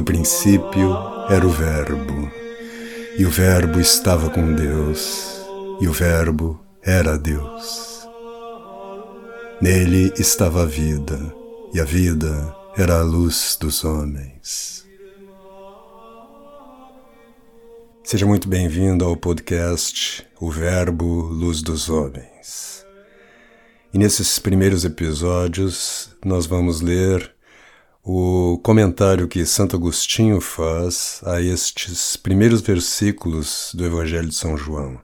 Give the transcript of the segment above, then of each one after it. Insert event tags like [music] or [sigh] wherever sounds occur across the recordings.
No princípio era o Verbo, e o Verbo estava com Deus, e o Verbo era Deus. Nele estava a vida, e a vida era a luz dos homens. Seja muito bem-vindo ao podcast O Verbo Luz dos Homens. E nesses primeiros episódios nós vamos ler o comentário que Santo Agostinho faz a estes primeiros versículos do Evangelho de São João.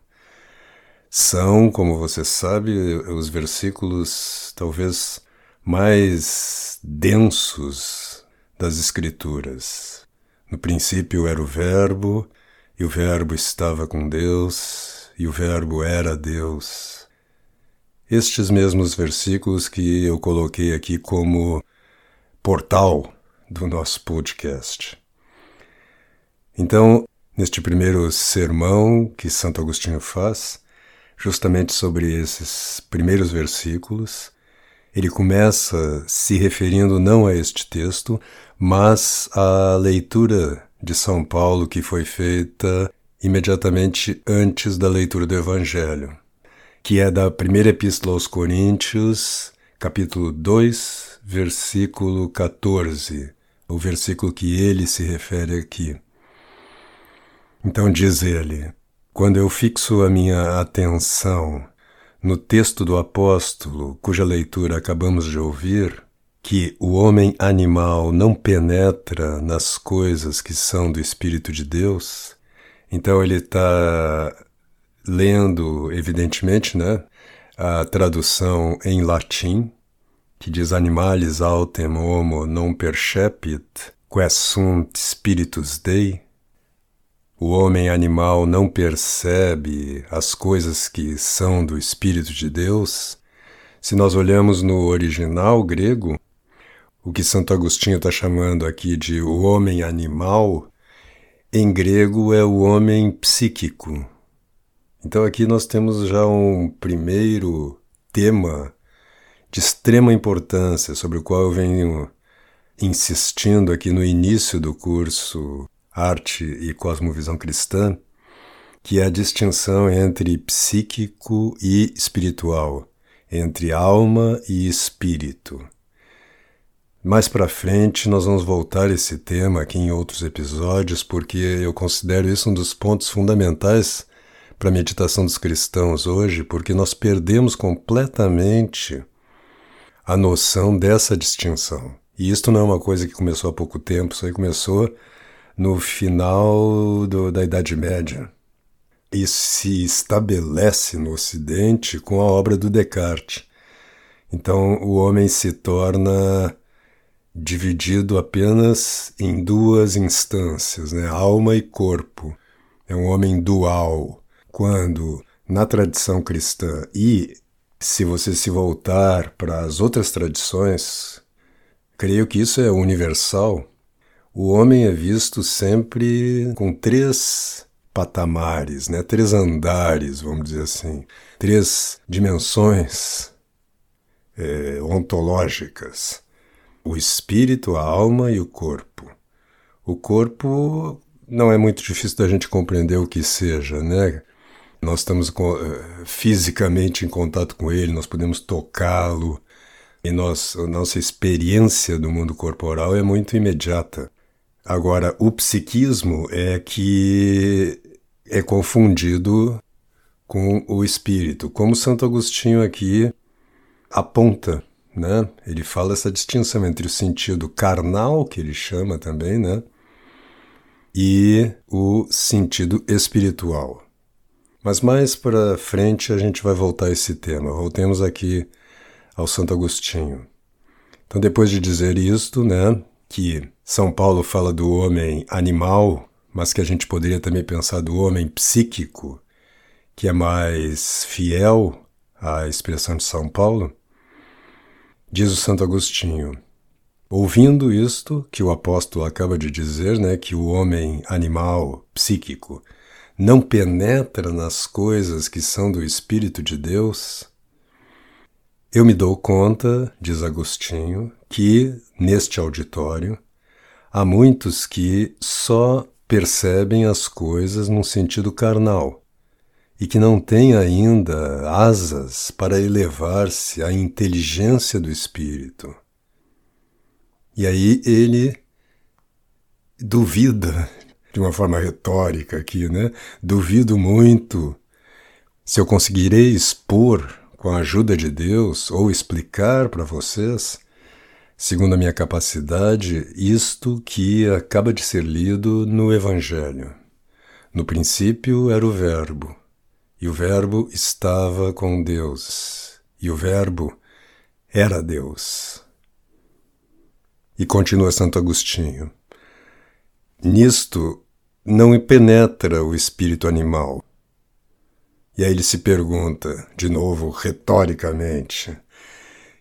São, como você sabe, os versículos talvez mais densos das Escrituras. No princípio era o Verbo, e o Verbo estava com Deus, e o Verbo era Deus. Estes mesmos versículos que eu coloquei aqui como portal do nosso podcast. Então, neste primeiro sermão que Santo Agostinho faz, justamente sobre esses primeiros versículos, ele começa se referindo não a este texto, mas à leitura de São Paulo que foi feita imediatamente antes da leitura do Evangelho, que é da primeira epístola aos Coríntios, capítulo 2, versículo 14, o versículo que ele se refere aqui. Então diz ele: Quando eu fixo a minha atenção no texto do apóstolo, cuja leitura acabamos de ouvir, que o homem animal não penetra nas coisas que são do Espírito de Deus, então ele está lendo, evidentemente, né, a tradução em latim, que diz animalis autem homo non percepit, quae sunt spiritus Dei, o homem animal não percebe as coisas que são do Espírito de Deus. Se nós olhamos no original grego, o que Santo Agostinho está chamando aqui de o homem animal, em grego é o homem psíquico. Então aqui nós temos já um primeiro tema de extrema importância, sobre o qual eu venho insistindo aqui no início do curso Arte e Cosmovisão Cristã, que é a distinção entre psíquico e espiritual, entre alma e espírito. Mais para frente nós vamos voltar esse tema aqui em outros episódios, porque eu considero isso um dos pontos fundamentais para a meditação dos cristãos hoje, porque nós perdemos completamente a noção dessa distinção. E isto não é uma coisa que começou há pouco tempo, isso aí começou no final do, da Idade Média. E se estabelece no Ocidente com a obra do Descartes. Então o homem se torna dividido apenas em duas instâncias, né? alma e corpo. É um homem dual, quando na tradição cristã e se você se voltar para as outras tradições, creio que isso é universal. O homem é visto sempre com três patamares, né? três andares, vamos dizer assim, três dimensões é, ontológicas: o espírito, a alma e o corpo. O corpo não é muito difícil da gente compreender o que seja, né? Nós estamos com, eh, fisicamente em contato com ele, nós podemos tocá-lo, e nós, a nossa experiência do mundo corporal é muito imediata. Agora, o psiquismo é que é confundido com o espírito, como Santo Agostinho aqui aponta, né? Ele fala essa distinção entre o sentido carnal, que ele chama também, né? E o sentido espiritual. Mas mais para frente a gente vai voltar a esse tema. Voltemos aqui ao Santo Agostinho. Então, depois de dizer isto, né, que São Paulo fala do homem animal, mas que a gente poderia também pensar do homem psíquico, que é mais fiel à expressão de São Paulo, diz o Santo Agostinho: Ouvindo isto que o apóstolo acaba de dizer, né, que o homem animal, psíquico, não penetra nas coisas que são do Espírito de Deus, eu me dou conta, diz Agostinho, que neste auditório há muitos que só percebem as coisas num sentido carnal e que não têm ainda asas para elevar-se à inteligência do espírito. E aí ele duvida, de uma forma retórica aqui, né? Duvido muito se eu conseguirei expor com a ajuda de Deus ou explicar para vocês segundo a minha capacidade, isto que acaba de ser lido no Evangelho. No princípio era o Verbo, e o Verbo estava com Deus, e o Verbo era Deus. E continua Santo Agostinho. Nisto não penetra o espírito animal. E aí ele se pergunta, de novo, retoricamente,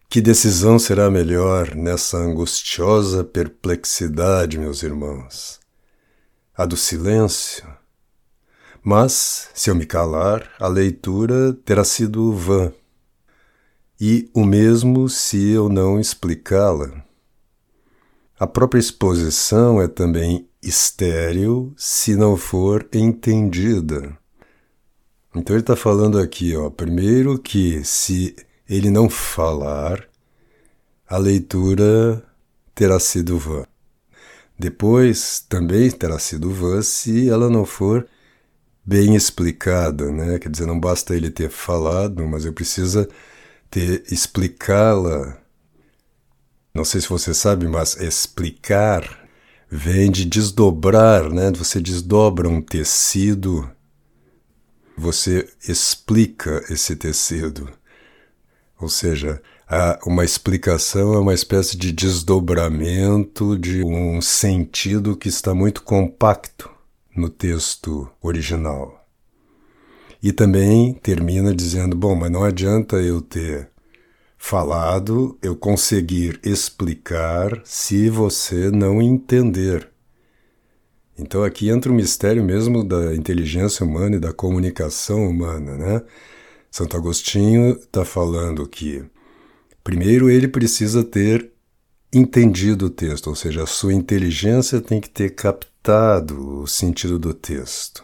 que decisão será melhor nessa angustiosa perplexidade, meus irmãos? A do silêncio? Mas, se eu me calar, a leitura terá sido vã. E o mesmo se eu não explicá-la. A própria exposição é também estéril se não for entendida. Então ele está falando aqui, ó, primeiro que se ele não falar, a leitura terá sido vã. Depois também terá sido vã se ela não for bem explicada, né? Quer dizer, não basta ele ter falado, mas eu preciso ter explicá-la. Não sei se você sabe, mas explicar vem de desdobrar, né? Você desdobra um tecido, você explica esse tecido. Ou seja, uma explicação é uma espécie de desdobramento de um sentido que está muito compacto no texto original. E também termina dizendo: bom, mas não adianta eu ter falado, eu conseguir explicar se você não entender. Então aqui entra o mistério mesmo da inteligência humana e da comunicação humana, né? Santo Agostinho está falando que, primeiro, ele precisa ter entendido o texto, ou seja, a sua inteligência tem que ter captado o sentido do texto.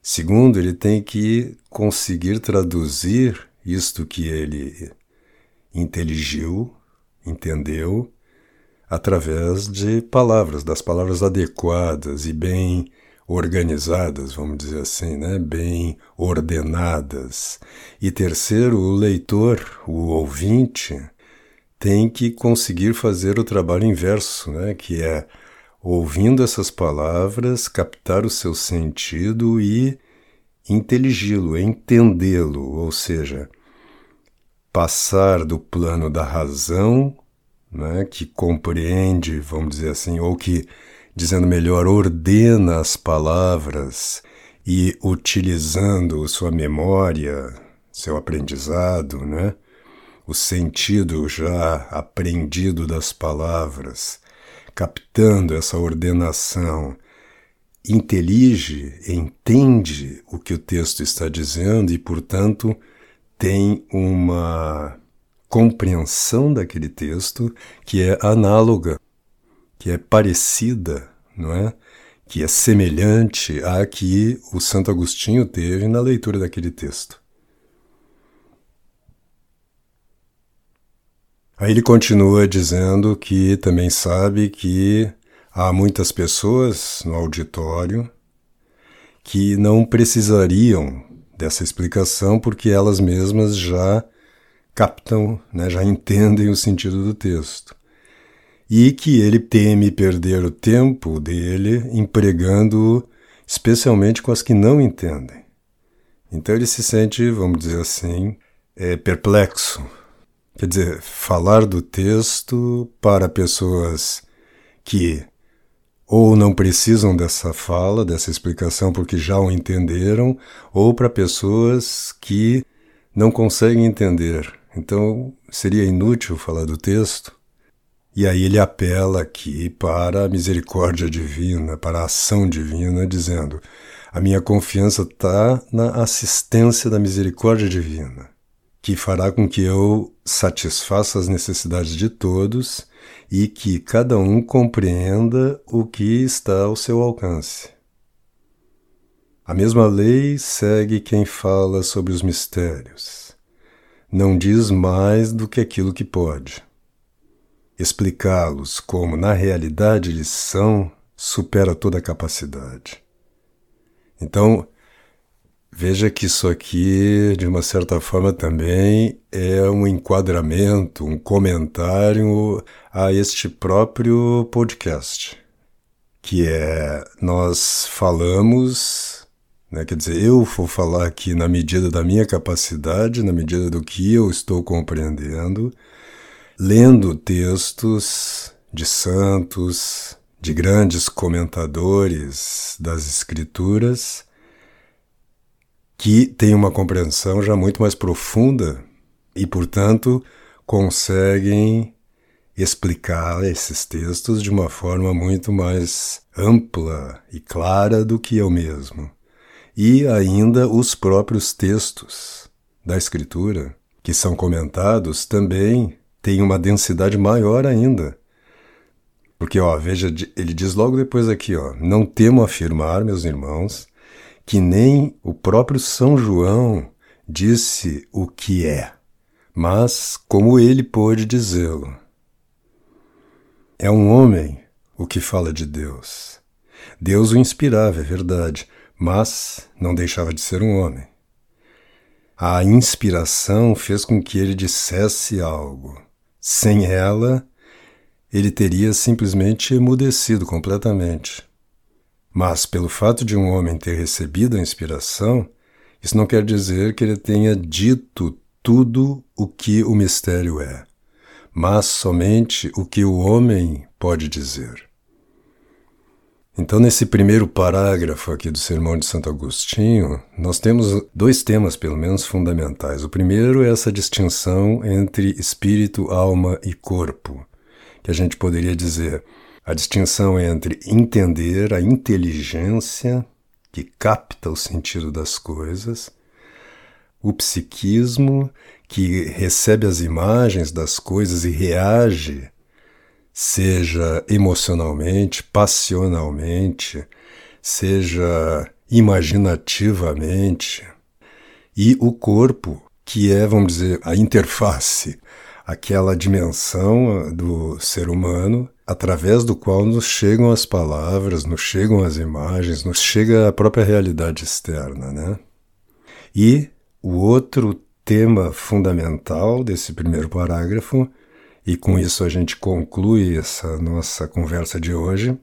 Segundo, ele tem que conseguir traduzir isto que ele inteligiu, entendeu, através de palavras, das palavras adequadas e bem organizadas, vamos dizer assim, né? bem ordenadas. E terceiro, o leitor, o ouvinte, tem que conseguir fazer o trabalho inverso, né? que é, ouvindo essas palavras, captar o seu sentido e inteligi-lo, entendê-lo, ou seja, passar do plano da razão, né, que compreende, vamos dizer assim, ou que dizendo melhor, ordena as palavras e utilizando sua memória, seu aprendizado, né? o sentido já aprendido das palavras, captando essa ordenação, intelige, entende o que o texto está dizendo e, portanto, tem uma compreensão daquele texto que é análoga que é parecida, não é? Que é semelhante à que o Santo Agostinho teve na leitura daquele texto. Aí ele continua dizendo que também sabe que há muitas pessoas no auditório que não precisariam dessa explicação porque elas mesmas já captam, né, já entendem o sentido do texto e que ele teme perder o tempo dele empregando especialmente com as que não entendem. Então ele se sente, vamos dizer assim, é, perplexo. Quer dizer, falar do texto para pessoas que ou não precisam dessa fala, dessa explicação porque já o entenderam, ou para pessoas que não conseguem entender. Então seria inútil falar do texto. E aí ele apela aqui para a misericórdia divina, para a ação divina, dizendo: a minha confiança está na assistência da misericórdia divina, que fará com que eu satisfaça as necessidades de todos e que cada um compreenda o que está ao seu alcance. A mesma lei segue quem fala sobre os mistérios. Não diz mais do que aquilo que pode. Explicá-los como na realidade eles são supera toda a capacidade. Então, Veja que isso aqui, de uma certa forma, também é um enquadramento, um comentário a este próprio podcast, que é nós falamos, né, quer dizer, eu vou falar aqui na medida da minha capacidade, na medida do que eu estou compreendendo, lendo textos de santos, de grandes comentadores das Escrituras que têm uma compreensão já muito mais profunda e, portanto, conseguem explicar esses textos de uma forma muito mais ampla e clara do que eu mesmo. E ainda os próprios textos da Escritura, que são comentados, também têm uma densidade maior ainda. Porque, ó, veja, ele diz logo depois aqui, ó, não temo afirmar, meus irmãos, que nem o próprio São João disse o que é, mas como ele pôde dizê-lo. É um homem o que fala de Deus. Deus o inspirava, é verdade, mas não deixava de ser um homem. A inspiração fez com que ele dissesse algo. Sem ela, ele teria simplesmente emudecido completamente. Mas, pelo fato de um homem ter recebido a inspiração, isso não quer dizer que ele tenha dito tudo o que o mistério é, mas somente o que o homem pode dizer. Então, nesse primeiro parágrafo aqui do Sermão de Santo Agostinho, nós temos dois temas, pelo menos, fundamentais. O primeiro é essa distinção entre espírito, alma e corpo, que a gente poderia dizer a distinção entre entender a inteligência que capta o sentido das coisas, o psiquismo que recebe as imagens das coisas e reage, seja emocionalmente, passionalmente, seja imaginativamente, e o corpo, que é, vamos dizer, a interface, [laughs] aquela dimensão do ser humano através do qual nos chegam as palavras, nos chegam as imagens, nos chega a própria realidade externa, né? E o outro tema fundamental desse primeiro parágrafo, e com isso a gente conclui essa nossa conversa de hoje,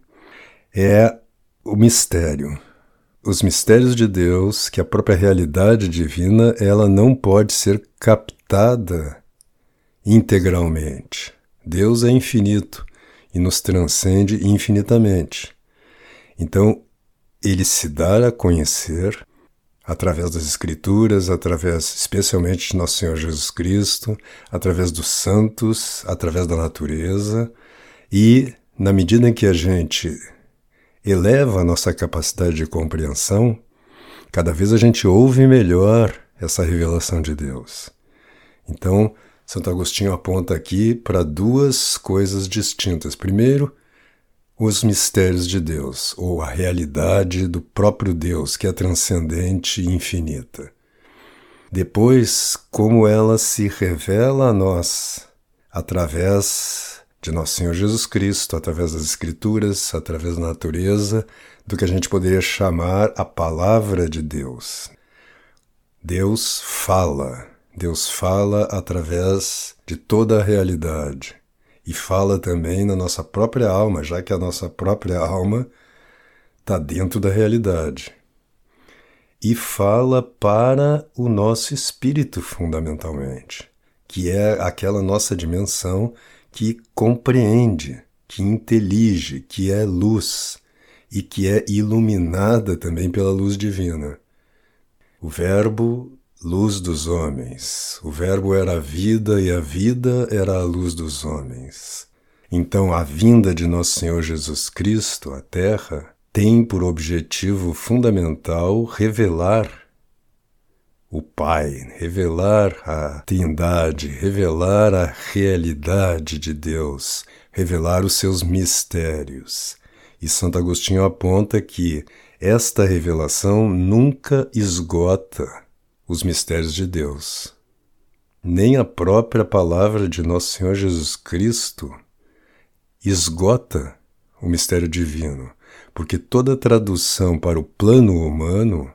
é o mistério. Os mistérios de Deus, que a própria realidade divina, ela não pode ser captada integralmente. Deus é infinito e nos transcende infinitamente. Então, ele se dá a conhecer através das Escrituras, através especialmente de Nosso Senhor Jesus Cristo, através dos santos, através da natureza, e na medida em que a gente eleva a nossa capacidade de compreensão, cada vez a gente ouve melhor essa revelação de Deus. Então, Santo Agostinho aponta aqui para duas coisas distintas. Primeiro, os mistérios de Deus, ou a realidade do próprio Deus, que é transcendente e infinita. Depois, como ela se revela a nós através de nosso Senhor Jesus Cristo, através das Escrituras, através da natureza, do que a gente poderia chamar a palavra de Deus. Deus fala, Deus fala através de toda a realidade e fala também na nossa própria alma, já que a nossa própria alma está dentro da realidade. E fala para o nosso espírito, fundamentalmente, que é aquela nossa dimensão que compreende, que intelige, que é luz e que é iluminada também pela luz divina. O Verbo luz dos homens. O Verbo era a vida e a vida era a luz dos homens. Então, a vinda de Nosso Senhor Jesus Cristo à Terra tem por objetivo fundamental revelar o Pai, revelar a Trindade, revelar a realidade de Deus, revelar os seus mistérios. E Santo Agostinho aponta que esta revelação nunca esgota os mistérios de Deus. Nem a própria palavra de Nosso Senhor Jesus Cristo esgota o mistério divino, porque toda tradução para o plano humano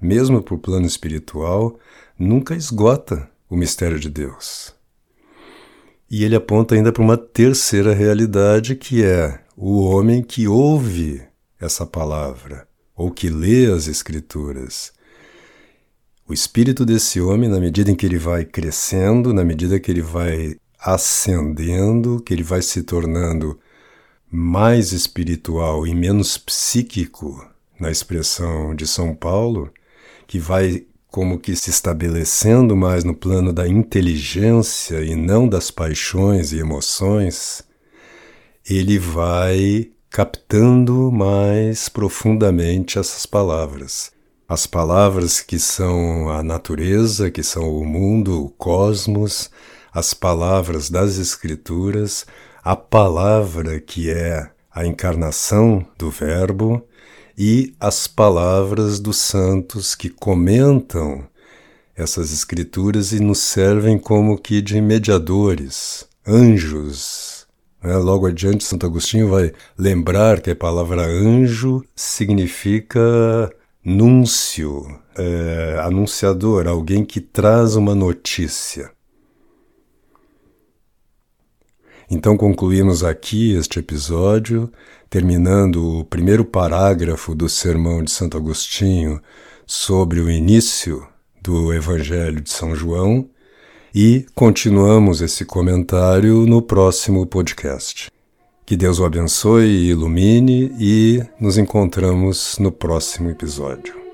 mesmo para o plano espiritual, nunca esgota o mistério de Deus. E ele aponta ainda para uma terceira realidade que é o homem que ouve essa palavra ou que lê as Escrituras. O espírito desse homem, na medida em que ele vai crescendo, na medida que ele vai ascendendo, que ele vai se tornando mais espiritual e menos psíquico, na expressão de São Paulo, que vai como que se estabelecendo mais no plano da inteligência e não das paixões e emoções, ele vai captando mais profundamente essas palavras. As palavras que são a natureza, que são o mundo, o cosmos, as palavras das Escrituras, a palavra que é a encarnação do Verbo e as palavras dos santos que comentam essas escrituras e nos servem como que de mediadores, anjos. Né? Logo adiante, Santo Agostinho vai lembrar que a palavra anjo significa núncio, é, anunciador, alguém que traz uma notícia. Então concluímos aqui este episódio, terminando o primeiro parágrafo do sermão de Santo Agostinho sobre o início do Evangelho de São João e continuamos esse comentário no próximo podcast. Que Deus o abençoe e ilumine e nos encontramos no próximo episódio.